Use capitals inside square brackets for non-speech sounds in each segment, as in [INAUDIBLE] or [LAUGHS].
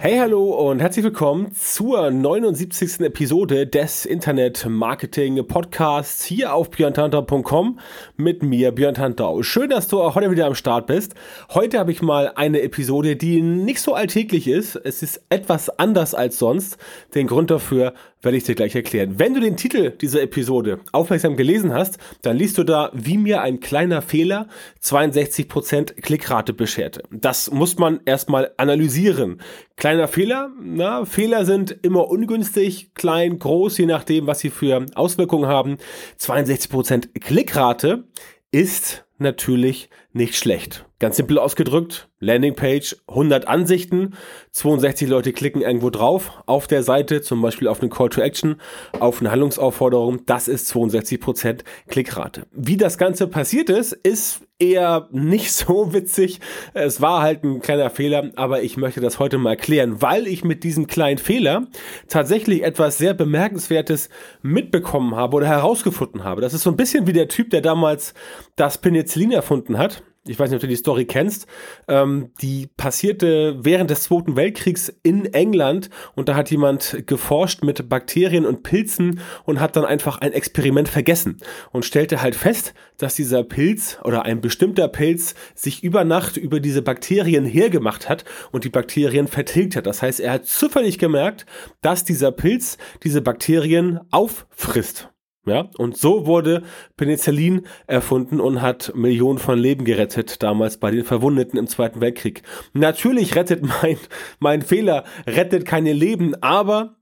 Hey, hallo und herzlich willkommen zur 79. Episode des Internet Marketing Podcasts hier auf björntantau.com mit mir, Björn Tantau. Schön, dass du auch heute wieder am Start bist. Heute habe ich mal eine Episode, die nicht so alltäglich ist. Es ist etwas anders als sonst. Den Grund dafür werde ich dir gleich erklären. Wenn du den Titel dieser Episode aufmerksam gelesen hast, dann liest du da, wie mir ein kleiner Fehler 62% Klickrate bescherte. Das muss man erstmal analysieren. Kleiner Fehler, na, Fehler sind immer ungünstig, klein, groß, je nachdem, was sie für Auswirkungen haben. 62% Klickrate ist natürlich nicht schlecht. Ganz simpel ausgedrückt, Landingpage, 100 Ansichten, 62 Leute klicken irgendwo drauf auf der Seite, zum Beispiel auf eine Call to Action, auf eine Handlungsaufforderung, das ist 62% Klickrate. Wie das Ganze passiert ist, ist eher nicht [LAUGHS] so witzig. Es war halt ein kleiner Fehler, aber ich möchte das heute mal erklären, weil ich mit diesem kleinen Fehler tatsächlich etwas sehr bemerkenswertes mitbekommen habe oder herausgefunden habe. Das ist so ein bisschen wie der Typ, der damals das Penicillin erfunden hat ich weiß nicht, ob du die Story kennst, ähm, die passierte während des Zweiten Weltkriegs in England und da hat jemand geforscht mit Bakterien und Pilzen und hat dann einfach ein Experiment vergessen und stellte halt fest, dass dieser Pilz oder ein bestimmter Pilz sich über Nacht über diese Bakterien hergemacht hat und die Bakterien vertilgt hat. Das heißt, er hat zufällig gemerkt, dass dieser Pilz diese Bakterien auffrisst. Ja, und so wurde Penicillin erfunden und hat Millionen von Leben gerettet, damals bei den Verwundeten im Zweiten Weltkrieg. Natürlich rettet mein, mein Fehler, rettet keine Leben, aber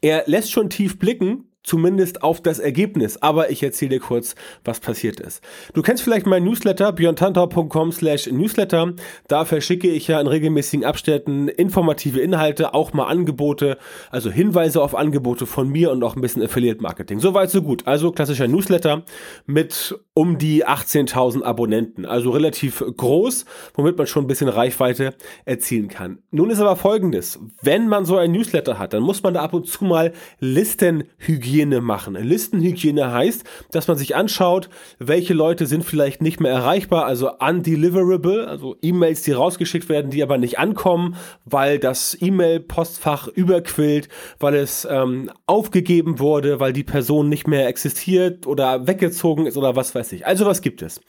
er lässt schon tief blicken, zumindest auf das Ergebnis. Aber ich erzähle dir kurz, was passiert ist. Du kennst vielleicht mein Newsletter, björntantau.com slash Newsletter. Da verschicke ich ja in regelmäßigen Abständen informative Inhalte, auch mal Angebote, also Hinweise auf Angebote von mir und auch ein bisschen Affiliate Marketing. Soweit, so gut. Also klassischer Newsletter mit um die 18.000 Abonnenten. Also relativ groß, womit man schon ein bisschen Reichweite erzielen kann. Nun ist aber folgendes. Wenn man so ein Newsletter hat, dann muss man da ab und zu mal Listenhygiene Listenhygiene machen. Listenhygiene heißt, dass man sich anschaut, welche Leute sind vielleicht nicht mehr erreichbar, also undeliverable, also E-Mails, die rausgeschickt werden, die aber nicht ankommen, weil das E-Mail-Postfach überquillt, weil es ähm, aufgegeben wurde, weil die Person nicht mehr existiert oder weggezogen ist oder was weiß ich. Also was gibt es?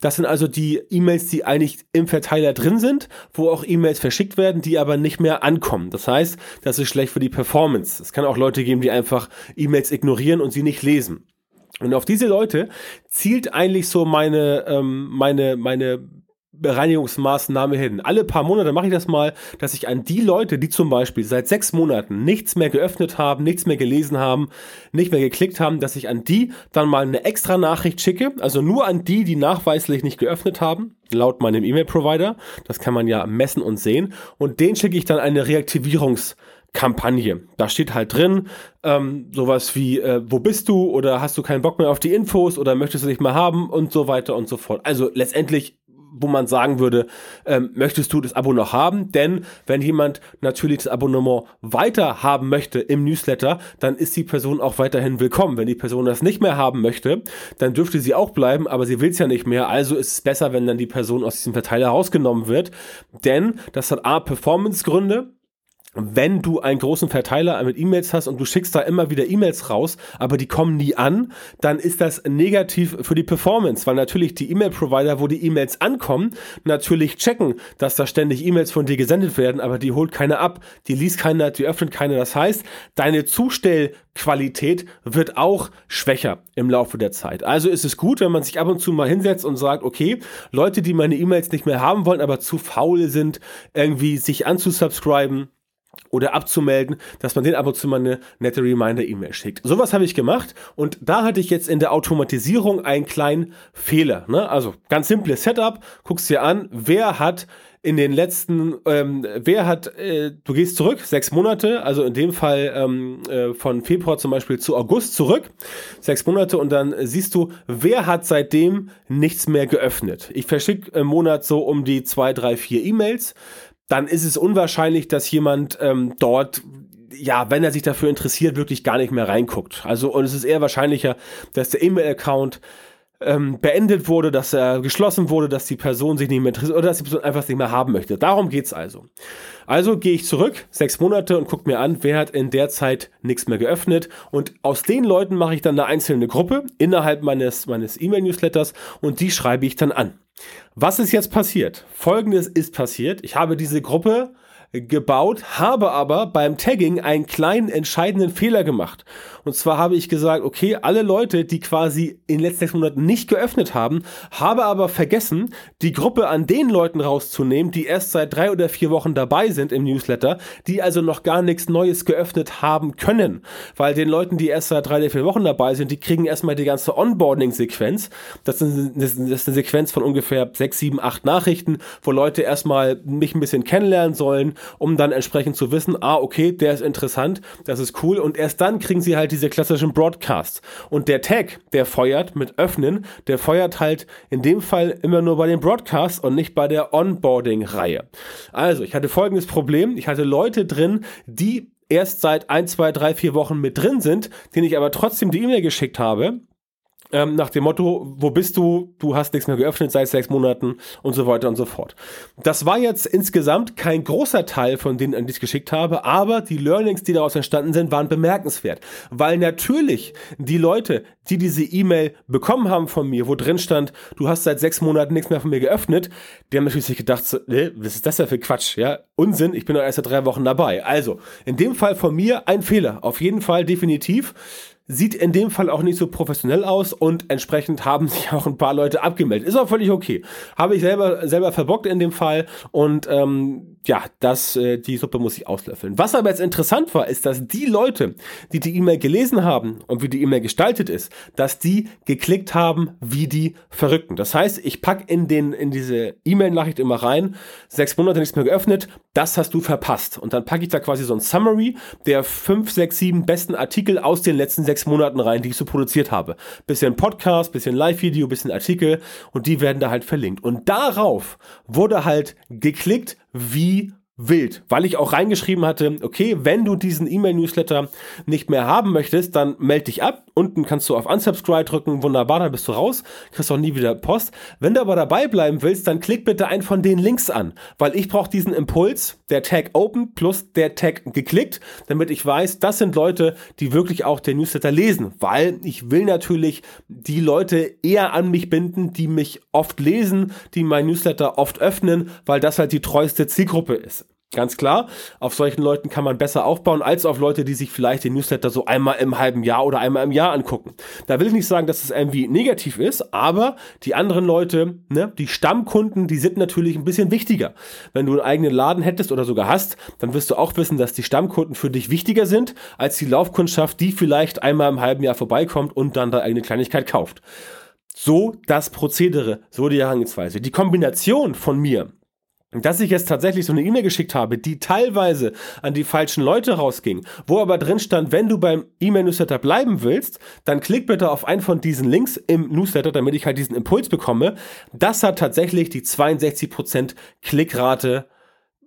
Das sind also die E-Mails, die eigentlich im Verteiler drin sind, wo auch E-Mails verschickt werden, die aber nicht mehr ankommen. Das heißt, das ist schlecht für die Performance. Es kann auch Leute geben, die einfach E-Mails E-Mails ignorieren und sie nicht lesen. Und auf diese Leute zielt eigentlich so meine, ähm, meine, meine Bereinigungsmaßnahme hin. Alle paar Monate mache ich das mal, dass ich an die Leute, die zum Beispiel seit sechs Monaten nichts mehr geöffnet haben, nichts mehr gelesen haben, nicht mehr geklickt haben, dass ich an die dann mal eine extra Nachricht schicke. Also nur an die, die nachweislich nicht geöffnet haben, laut meinem E-Mail-Provider. Das kann man ja messen und sehen. Und den schicke ich dann eine Reaktivierungs- Kampagne. Da steht halt drin, ähm, sowas wie, äh, wo bist du oder hast du keinen Bock mehr auf die Infos oder möchtest du dich mal haben und so weiter und so fort. Also letztendlich wo man sagen würde, ähm, möchtest du das Abo noch haben? Denn wenn jemand natürlich das Abonnement weiter haben möchte im Newsletter, dann ist die Person auch weiterhin willkommen. Wenn die Person das nicht mehr haben möchte, dann dürfte sie auch bleiben, aber sie will es ja nicht mehr. Also ist es besser, wenn dann die Person aus diesem Verteiler rausgenommen wird. Denn das hat A, Performance-Gründe, wenn du einen großen Verteiler mit E-Mails hast und du schickst da immer wieder E-Mails raus, aber die kommen nie an, dann ist das negativ für die Performance, weil natürlich die E-Mail-Provider, wo die E-Mails ankommen, natürlich checken, dass da ständig E-Mails von dir gesendet werden, aber die holt keiner ab, die liest keiner, die öffnet keiner. Das heißt, deine Zustellqualität wird auch schwächer im Laufe der Zeit. Also ist es gut, wenn man sich ab und zu mal hinsetzt und sagt, okay, Leute, die meine E-Mails nicht mehr haben wollen, aber zu faul sind, irgendwie sich anzusubscriben, oder abzumelden, dass man den ab und zu mal eine nette Reminder-E-Mail schickt. Sowas habe ich gemacht und da hatte ich jetzt in der Automatisierung einen kleinen Fehler. Ne? Also ganz simples Setup, guckst dir an, wer hat in den letzten, ähm, wer hat, äh, du gehst zurück, sechs Monate, also in dem Fall ähm, äh, von Februar zum Beispiel zu August zurück, sechs Monate und dann siehst du, wer hat seitdem nichts mehr geöffnet. Ich verschicke im Monat so um die zwei, drei, vier E-Mails dann ist es unwahrscheinlich, dass jemand ähm, dort ja, wenn er sich dafür interessiert, wirklich gar nicht mehr reinguckt. Also, und es ist eher wahrscheinlicher, dass der E-Mail-Account ähm, beendet wurde, dass er geschlossen wurde, dass die Person sich nicht mehr interessiert oder dass die Person einfach nicht mehr haben möchte. Darum geht's also. Also gehe ich zurück, sechs Monate und gucke mir an, wer hat in der Zeit nichts mehr geöffnet. Und aus den Leuten mache ich dann eine einzelne Gruppe innerhalb meines, meines E-Mail-Newsletters und die schreibe ich dann an. Was ist jetzt passiert? Folgendes ist passiert. Ich habe diese Gruppe gebaut, habe aber beim Tagging einen kleinen entscheidenden Fehler gemacht. Und zwar habe ich gesagt, okay, alle Leute, die quasi in den letzten sechs Monaten nicht geöffnet haben, habe aber vergessen, die Gruppe an den Leuten rauszunehmen, die erst seit drei oder vier Wochen dabei sind im Newsletter, die also noch gar nichts Neues geöffnet haben können. Weil den Leuten, die erst seit drei oder vier Wochen dabei sind, die kriegen erstmal die ganze Onboarding-Sequenz. Das, das ist eine Sequenz von ungefähr sechs, sieben, acht Nachrichten, wo Leute erstmal mich ein bisschen kennenlernen sollen um dann entsprechend zu wissen, ah, okay, der ist interessant, das ist cool und erst dann kriegen sie halt diese klassischen Broadcasts. Und der Tag, der feuert mit öffnen, der feuert halt in dem Fall immer nur bei den Broadcasts und nicht bei der Onboarding-Reihe. Also, ich hatte folgendes Problem, ich hatte Leute drin, die erst seit ein, zwei, drei, vier Wochen mit drin sind, denen ich aber trotzdem die E-Mail geschickt habe ähm, nach dem Motto, wo bist du? Du hast nichts mehr geöffnet seit sechs Monaten und so weiter und so fort. Das war jetzt insgesamt kein großer Teil von denen, an die ich geschickt habe, aber die Learnings, die daraus entstanden sind, waren bemerkenswert. Weil natürlich die Leute, die diese E-Mail bekommen haben von mir, wo drin stand, du hast seit sechs Monaten nichts mehr von mir geöffnet, die haben natürlich sich gedacht, so, nee, was ist das denn für Quatsch? Ja, Unsinn, ich bin doch erst seit drei Wochen dabei. Also, in dem Fall von mir ein Fehler. Auf jeden Fall definitiv sieht in dem Fall auch nicht so professionell aus und entsprechend haben [LAUGHS] sich auch ein paar Leute abgemeldet. Ist auch völlig okay. Habe ich selber, selber verbockt in dem Fall und ähm, ja, das, äh, die Suppe muss ich auslöffeln. Was aber jetzt interessant war, ist, dass die Leute, die die E-Mail gelesen haben und wie die E-Mail gestaltet ist, dass die geklickt haben wie die Verrückten. Das heißt, ich pack in den, in diese E-Mail-Nachricht immer rein, sechs Monate nichts mehr geöffnet, das hast du verpasst. Und dann packe ich da quasi so ein Summary der fünf, sechs, sieben besten Artikel aus den letzten sechs Monaten rein, die ich so produziert habe. Bisschen Podcast, bisschen Live-Video, bisschen Artikel und die werden da halt verlinkt. Und darauf wurde halt geklickt wie wild, weil ich auch reingeschrieben hatte, okay, wenn du diesen E-Mail-Newsletter nicht mehr haben möchtest, dann melde dich ab. Unten kannst du auf Unsubscribe drücken, wunderbar, dann bist du raus, kriegst auch nie wieder Post. Wenn du aber dabei bleiben willst, dann klick bitte einen von den Links an, weil ich brauche diesen Impuls, der Tag Open plus der Tag geklickt, damit ich weiß, das sind Leute, die wirklich auch den Newsletter lesen, weil ich will natürlich die Leute eher an mich binden, die mich oft lesen, die mein Newsletter oft öffnen, weil das halt die treueste Zielgruppe ist. Ganz klar, auf solchen Leuten kann man besser aufbauen, als auf Leute, die sich vielleicht den Newsletter so einmal im halben Jahr oder einmal im Jahr angucken. Da will ich nicht sagen, dass es irgendwie negativ ist, aber die anderen Leute, ne, die Stammkunden, die sind natürlich ein bisschen wichtiger. Wenn du einen eigenen Laden hättest oder sogar hast, dann wirst du auch wissen, dass die Stammkunden für dich wichtiger sind, als die Laufkundschaft, die vielleicht einmal im halben Jahr vorbeikommt und dann da eine Kleinigkeit kauft. So das Prozedere, so die Herangehensweise. Die Kombination von mir dass ich jetzt tatsächlich so eine E-Mail geschickt habe, die teilweise an die falschen Leute rausging, wo aber drin stand, wenn du beim E-Mail-Newsletter bleiben willst, dann klick bitte auf einen von diesen Links im Newsletter, damit ich halt diesen Impuls bekomme. Das hat tatsächlich die 62% Klickrate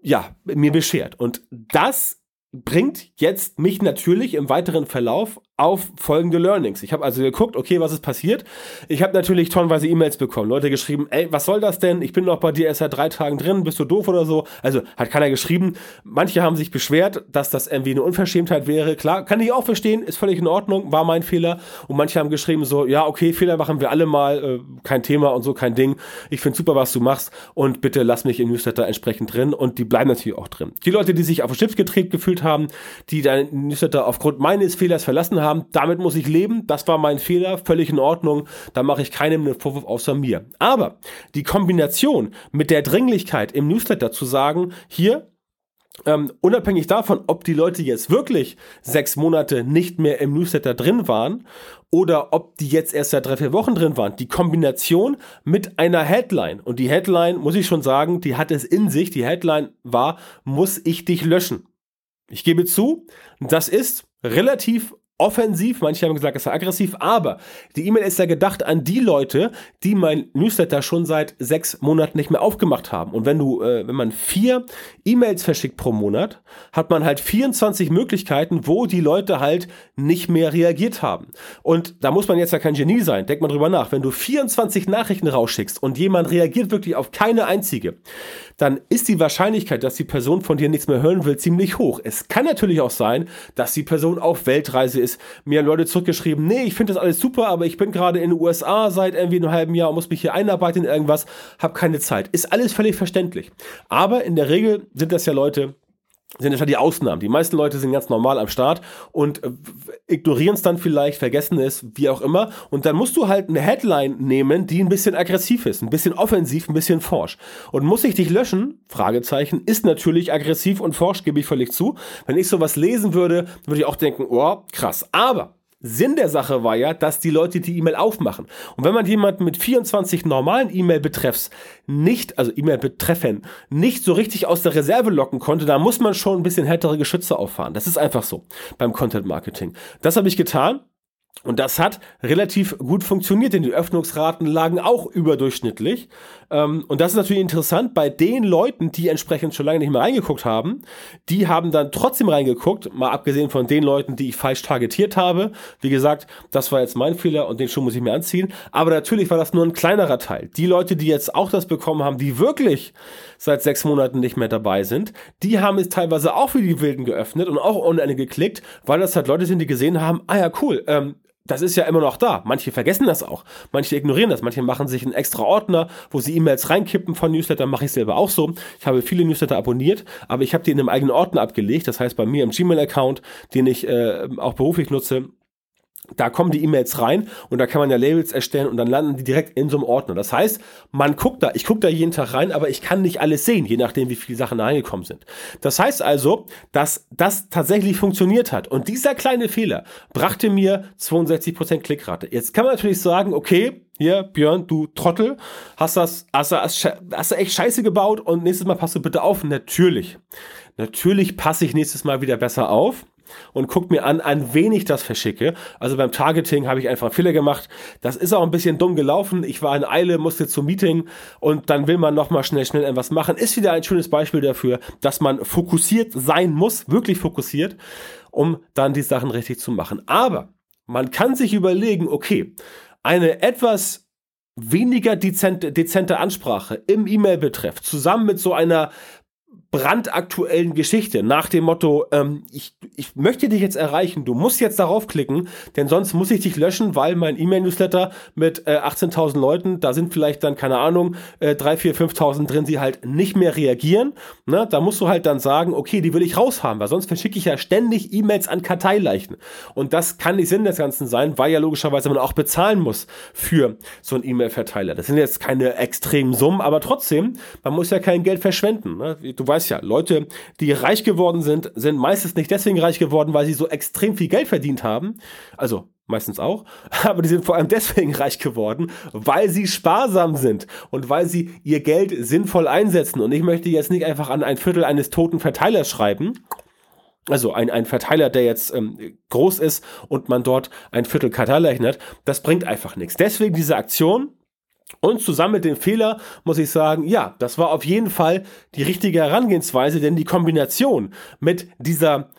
ja, mir beschert. Und das bringt jetzt mich natürlich im weiteren Verlauf auf folgende Learnings. Ich habe also geguckt, okay, was ist passiert? Ich habe natürlich tonnenweise E-Mails bekommen. Leute geschrieben, ey, was soll das denn? Ich bin noch bei dir erst seit drei Tagen drin, bist du doof oder so? Also hat keiner geschrieben. Manche haben sich beschwert, dass das irgendwie eine Unverschämtheit wäre. Klar, kann ich auch verstehen, ist völlig in Ordnung, war mein Fehler. Und manche haben geschrieben so, ja, okay, Fehler machen wir alle mal, äh, kein Thema und so, kein Ding. Ich finde super, was du machst und bitte lass mich im Newsletter entsprechend drin und die bleiben natürlich auch drin. Die Leute, die sich auf den Stift getreten gefühlt haben, die dein Newsletter aufgrund meines Fehlers verlassen haben, haben, damit muss ich leben, das war mein Fehler, völlig in Ordnung, da mache ich keinem einen Vorwurf außer mir. Aber die Kombination mit der Dringlichkeit im Newsletter zu sagen, hier, ähm, unabhängig davon, ob die Leute jetzt wirklich sechs Monate nicht mehr im Newsletter drin waren oder ob die jetzt erst seit drei, vier Wochen drin waren. Die Kombination mit einer Headline. Und die Headline, muss ich schon sagen, die hat es in sich. Die Headline war, muss ich dich löschen? Ich gebe zu, das ist relativ offensiv, manche haben gesagt, es war aggressiv, aber die E-Mail ist ja gedacht an die Leute, die mein Newsletter schon seit sechs Monaten nicht mehr aufgemacht haben. Und wenn du, äh, wenn man vier E-Mails verschickt pro Monat, hat man halt 24 Möglichkeiten, wo die Leute halt nicht mehr reagiert haben. Und da muss man jetzt ja kein Genie sein. Denk mal drüber nach. Wenn du 24 Nachrichten rausschickst und jemand reagiert wirklich auf keine einzige, dann ist die Wahrscheinlichkeit, dass die Person von dir nichts mehr hören will, ziemlich hoch. Es kann natürlich auch sein, dass die Person auf Weltreise ist. Mir haben Leute zurückgeschrieben, nee, ich finde das alles super, aber ich bin gerade in den USA seit irgendwie einem halben Jahr und muss mich hier einarbeiten in irgendwas, habe keine Zeit. Ist alles völlig verständlich. Aber in der Regel sind das ja Leute, sind ja die Ausnahmen. Die meisten Leute sind ganz normal am Start und äh, ignorieren es dann vielleicht, vergessen es, wie auch immer. Und dann musst du halt eine Headline nehmen, die ein bisschen aggressiv ist, ein bisschen offensiv, ein bisschen forsch. Und muss ich dich löschen? Fragezeichen. Ist natürlich aggressiv und forsch, gebe ich völlig zu. Wenn ich sowas lesen würde, würde ich auch denken, oh, krass. Aber Sinn der Sache war ja, dass die Leute die E-Mail aufmachen. Und wenn man jemanden mit 24 normalen E-Mail-Betreffs nicht, also E-Mail-Betreffen, nicht so richtig aus der Reserve locken konnte, da muss man schon ein bisschen härtere Geschütze auffahren. Das ist einfach so beim Content Marketing. Das habe ich getan. Und das hat relativ gut funktioniert, denn die Öffnungsraten lagen auch überdurchschnittlich. Ähm, und das ist natürlich interessant bei den Leuten, die entsprechend schon lange nicht mehr reingeguckt haben. Die haben dann trotzdem reingeguckt, mal abgesehen von den Leuten, die ich falsch targetiert habe. Wie gesagt, das war jetzt mein Fehler und den Schuh muss ich mir anziehen. Aber natürlich war das nur ein kleinerer Teil. Die Leute, die jetzt auch das bekommen haben, die wirklich seit sechs Monaten nicht mehr dabei sind, die haben es teilweise auch wie die Wilden geöffnet und auch ohne eine geklickt, weil das halt Leute sind, die gesehen haben, ah ja, cool, ähm, das ist ja immer noch da. Manche vergessen das auch. Manche ignorieren das. Manche machen sich einen extra Ordner, wo sie E-Mails reinkippen von Newsletter. Mache ich selber auch so. Ich habe viele Newsletter abonniert, aber ich habe die in einem eigenen Ordner abgelegt. Das heißt, bei mir im Gmail-Account, den ich äh, auch beruflich nutze, da kommen die E-Mails rein und da kann man ja Labels erstellen und dann landen die direkt in so einem Ordner. Das heißt, man guckt da, ich gucke da jeden Tag rein, aber ich kann nicht alles sehen, je nachdem, wie viele Sachen da reingekommen sind. Das heißt also, dass das tatsächlich funktioniert hat. Und dieser kleine Fehler brachte mir 62% Klickrate. Jetzt kann man natürlich sagen, okay, hier, Björn, du Trottel, hast das, hast, hast, hast du echt Scheiße gebaut und nächstes Mal passt du bitte auf. Natürlich. Natürlich passe ich nächstes Mal wieder besser auf und guckt mir an, an wen ich das verschicke. Also beim Targeting habe ich einfach einen Fehler gemacht. Das ist auch ein bisschen dumm gelaufen. Ich war in Eile, musste zum Meeting und dann will man nochmal schnell, schnell etwas machen. Ist wieder ein schönes Beispiel dafür, dass man fokussiert sein muss, wirklich fokussiert, um dann die Sachen richtig zu machen. Aber man kann sich überlegen, okay, eine etwas weniger dezente, dezente Ansprache im E-Mail-Betreff zusammen mit so einer brandaktuellen Geschichte nach dem Motto, ähm, ich, ich möchte dich jetzt erreichen, du musst jetzt darauf klicken, denn sonst muss ich dich löschen, weil mein E-Mail-Newsletter mit äh, 18.000 Leuten, da sind vielleicht dann, keine Ahnung, äh, 3, 4, 5.000 drin, die halt nicht mehr reagieren. Ne? Da musst du halt dann sagen, okay, die will ich raushaben, weil sonst verschicke ich ja ständig E-Mails an Karteileichen. Und das kann nicht Sinn des Ganzen sein, weil ja logischerweise man auch bezahlen muss für so einen E-Mail-Verteiler. Das sind jetzt keine extremen Summen, aber trotzdem, man muss ja kein Geld verschwenden. Ne? Du weißt weißt ja, Leute, die reich geworden sind, sind meistens nicht deswegen reich geworden, weil sie so extrem viel Geld verdient haben. Also meistens auch, [LAUGHS] aber die sind vor allem deswegen reich geworden, weil sie sparsam sind und weil sie ihr Geld sinnvoll einsetzen. Und ich möchte jetzt nicht einfach an ein Viertel eines toten Verteilers schreiben. Also ein, ein Verteiler, der jetzt ähm, groß ist und man dort ein Viertel Karteiler hat, das bringt einfach nichts. Deswegen diese Aktion, und zusammen mit dem Fehler muss ich sagen, ja, das war auf jeden Fall die richtige Herangehensweise, denn die Kombination mit dieser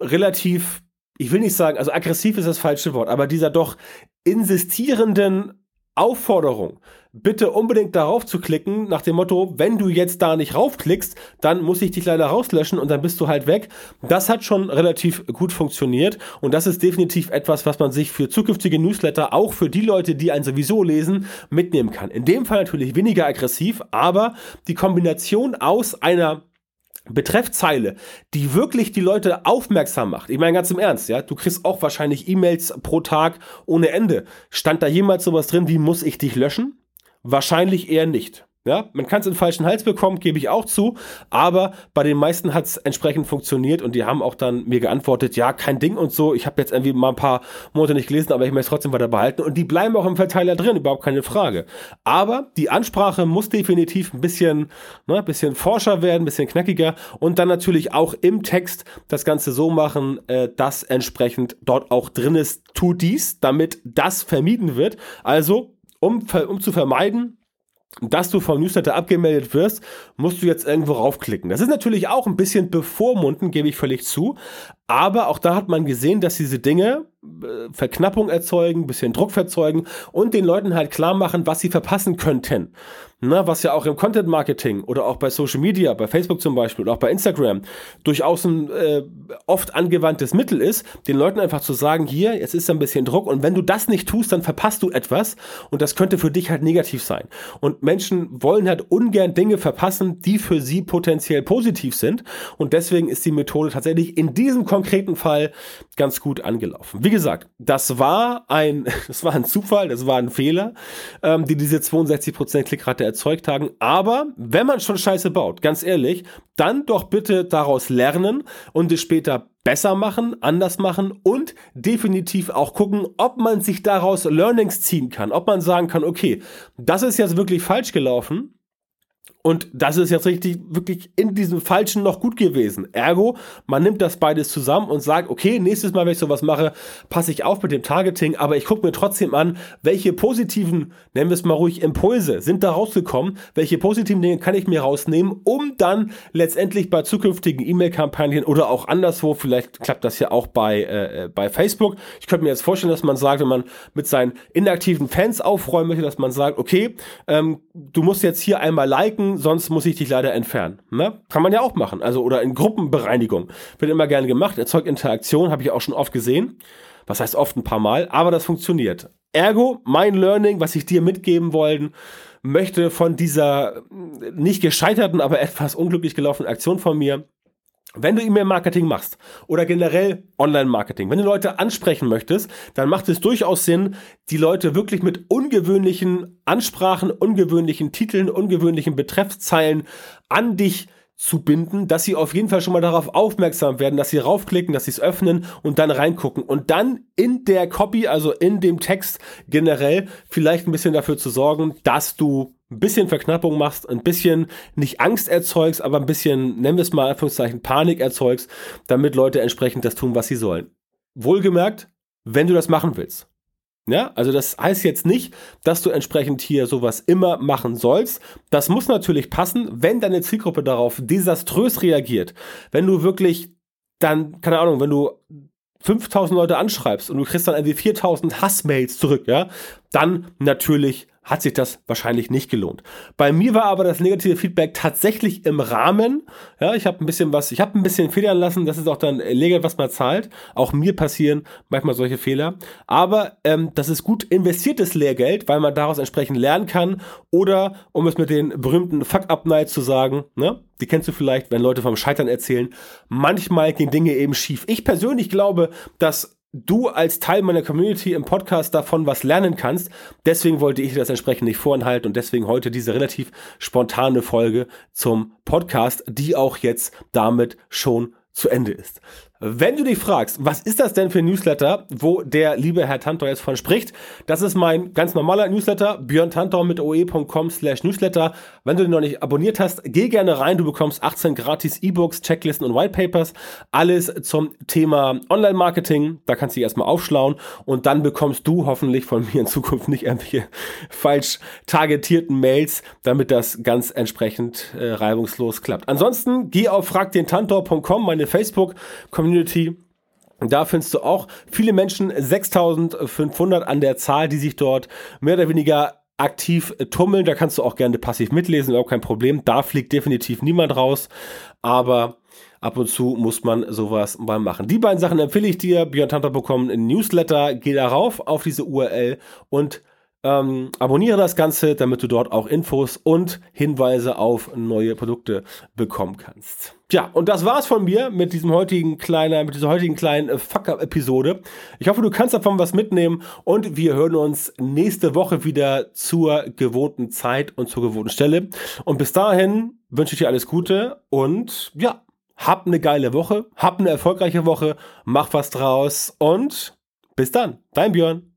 relativ, ich will nicht sagen, also aggressiv ist das falsche Wort, aber dieser doch insistierenden Aufforderung, bitte unbedingt darauf zu klicken, nach dem Motto, wenn du jetzt da nicht raufklickst, dann muss ich dich leider rauslöschen und dann bist du halt weg. Das hat schon relativ gut funktioniert und das ist definitiv etwas, was man sich für zukünftige Newsletter, auch für die Leute, die einen sowieso lesen, mitnehmen kann. In dem Fall natürlich weniger aggressiv, aber die Kombination aus einer Betreffzeile, die wirklich die Leute aufmerksam macht. Ich meine ganz im Ernst, ja, du kriegst auch wahrscheinlich E-Mails pro Tag ohne Ende. Stand da jemals sowas drin wie muss ich dich löschen? Wahrscheinlich eher nicht. Ja, man kann es in den falschen Hals bekommen, gebe ich auch zu, aber bei den meisten hat es entsprechend funktioniert und die haben auch dann mir geantwortet, ja, kein Ding und so. Ich habe jetzt irgendwie mal ein paar Monate nicht gelesen, aber ich möchte es trotzdem weiter behalten und die bleiben auch im Verteiler drin, überhaupt keine Frage. Aber die Ansprache muss definitiv ein bisschen, ne, bisschen forscher werden, ein bisschen knackiger und dann natürlich auch im Text das Ganze so machen, äh, dass entsprechend dort auch drin ist, tu dies, damit das vermieden wird. Also, um, um zu vermeiden, dass du vom Newsletter abgemeldet wirst, musst du jetzt irgendwo raufklicken. Das ist natürlich auch ein bisschen bevormunden, gebe ich völlig zu. Aber auch da hat man gesehen, dass diese Dinge äh, Verknappung erzeugen, bisschen Druck verzeugen und den Leuten halt klar machen, was sie verpassen könnten. Na, was ja auch im Content Marketing oder auch bei Social Media, bei Facebook zum Beispiel oder auch bei Instagram durchaus ein äh, oft angewandtes Mittel ist, den Leuten einfach zu sagen, hier, jetzt ist ein bisschen Druck und wenn du das nicht tust, dann verpasst du etwas und das könnte für dich halt negativ sein. Und Menschen wollen halt ungern Dinge verpassen, die für sie potenziell positiv sind und deswegen ist die Methode tatsächlich in diesem konkreten Fall ganz gut angelaufen. Wie gesagt, das war ein, [LAUGHS] das war ein Zufall, das war ein Fehler, ähm, die diese 62% Klickrate erzeugt haben. Aber wenn man schon Scheiße baut, ganz ehrlich, dann doch bitte daraus lernen und es später besser machen, anders machen und definitiv auch gucken, ob man sich daraus Learnings ziehen kann, ob man sagen kann, okay, das ist jetzt wirklich falsch gelaufen und das ist jetzt richtig, wirklich in diesem Falschen noch gut gewesen. Ergo, man nimmt das beides zusammen und sagt, okay, nächstes Mal, wenn ich sowas mache, passe ich auf mit dem Targeting, aber ich gucke mir trotzdem an, welche positiven, nennen wir es mal ruhig, Impulse sind da rausgekommen, welche positiven Dinge kann ich mir rausnehmen, um dann letztendlich bei zukünftigen E-Mail-Kampagnen oder auch anderswo, vielleicht klappt das ja auch bei, äh, äh, bei Facebook. Ich könnte mir jetzt vorstellen, dass man sagt, wenn man mit seinen inaktiven Fans aufräumen möchte, dass man sagt, okay, ähm, du musst jetzt hier einmal liken, sonst muss ich dich leider entfernen. Ne? Kann man ja auch machen. Also, oder in Gruppenbereinigung. Wird immer gerne gemacht, erzeugt Interaktion, habe ich auch schon oft gesehen. Was heißt oft ein paar Mal, aber das funktioniert. Ergo, mein Learning, was ich dir mitgeben wollen möchte von dieser nicht gescheiterten, aber etwas unglücklich gelaufenen Aktion von mir, wenn du E-Mail-Marketing machst oder generell Online-Marketing, wenn du Leute ansprechen möchtest, dann macht es durchaus Sinn, die Leute wirklich mit ungewöhnlichen Ansprachen, ungewöhnlichen Titeln, ungewöhnlichen Betreffzeilen an dich zu binden, dass sie auf jeden Fall schon mal darauf aufmerksam werden, dass sie raufklicken, dass sie es öffnen und dann reingucken und dann in der Copy, also in dem Text generell vielleicht ein bisschen dafür zu sorgen, dass du ein bisschen Verknappung machst, ein bisschen nicht Angst erzeugst, aber ein bisschen, nennen wir es mal Anführungszeichen, Panik erzeugst, damit Leute entsprechend das tun, was sie sollen. Wohlgemerkt, wenn du das machen willst. Ja, also das heißt jetzt nicht, dass du entsprechend hier sowas immer machen sollst. Das muss natürlich passen, wenn deine Zielgruppe darauf desaströs reagiert. Wenn du wirklich dann, keine Ahnung, wenn du 5000 Leute anschreibst und du kriegst dann irgendwie 4000 Hassmails zurück, ja, dann natürlich hat sich das wahrscheinlich nicht gelohnt. Bei mir war aber das negative Feedback tatsächlich im Rahmen. Ja, ich habe ein bisschen was, ich habe ein bisschen federn lassen. Das ist auch dann Lehrgeld, was man zahlt. Auch mir passieren manchmal solche Fehler. Aber ähm, das ist gut investiertes Lehrgeld, weil man daraus entsprechend lernen kann. Oder, um es mit den berühmten Fuck-Up-Nights zu sagen, ne? Die kennst du vielleicht, wenn Leute vom Scheitern erzählen. Manchmal gehen Dinge eben schief. Ich persönlich glaube, dass du als Teil meiner Community im Podcast davon was lernen kannst. Deswegen wollte ich das entsprechend nicht vorenthalten und deswegen heute diese relativ spontane Folge zum Podcast, die auch jetzt damit schon zu Ende ist. Wenn du dich fragst, was ist das denn für ein Newsletter, wo der liebe Herr Tantor jetzt von spricht, das ist mein ganz normaler Newsletter, björntantor mit oe.com slash Newsletter. Wenn du den noch nicht abonniert hast, geh gerne rein, du bekommst 18 gratis E-Books, Checklisten und Whitepapers, alles zum Thema Online-Marketing, da kannst du dich erstmal aufschlauen und dann bekommst du hoffentlich von mir in Zukunft nicht irgendwelche falsch targetierten Mails, damit das ganz entsprechend äh, reibungslos klappt. Ansonsten geh auf fragdentantor.com, meine Facebook-Community Community. Da findest du auch viele Menschen, 6500 an der Zahl, die sich dort mehr oder weniger aktiv tummeln. Da kannst du auch gerne passiv mitlesen, auch kein Problem. Da fliegt definitiv niemand raus. Aber ab und zu muss man sowas mal machen. Die beiden Sachen empfehle ich dir. Björn Tanter bekommen ein Newsletter. Geh darauf auf diese URL und Ähm, abonniere das Ganze, damit du dort auch Infos und Hinweise auf neue Produkte bekommen kannst. Ja, und das war's von mir mit diesem heutigen kleinen, mit dieser heutigen kleinen äh, Fuck-Up-Episode. Ich hoffe, du kannst davon was mitnehmen und wir hören uns nächste Woche wieder zur gewohnten Zeit und zur gewohnten Stelle. Und bis dahin wünsche ich dir alles Gute und ja, hab eine geile Woche, hab eine erfolgreiche Woche, mach was draus und bis dann. Dein Björn.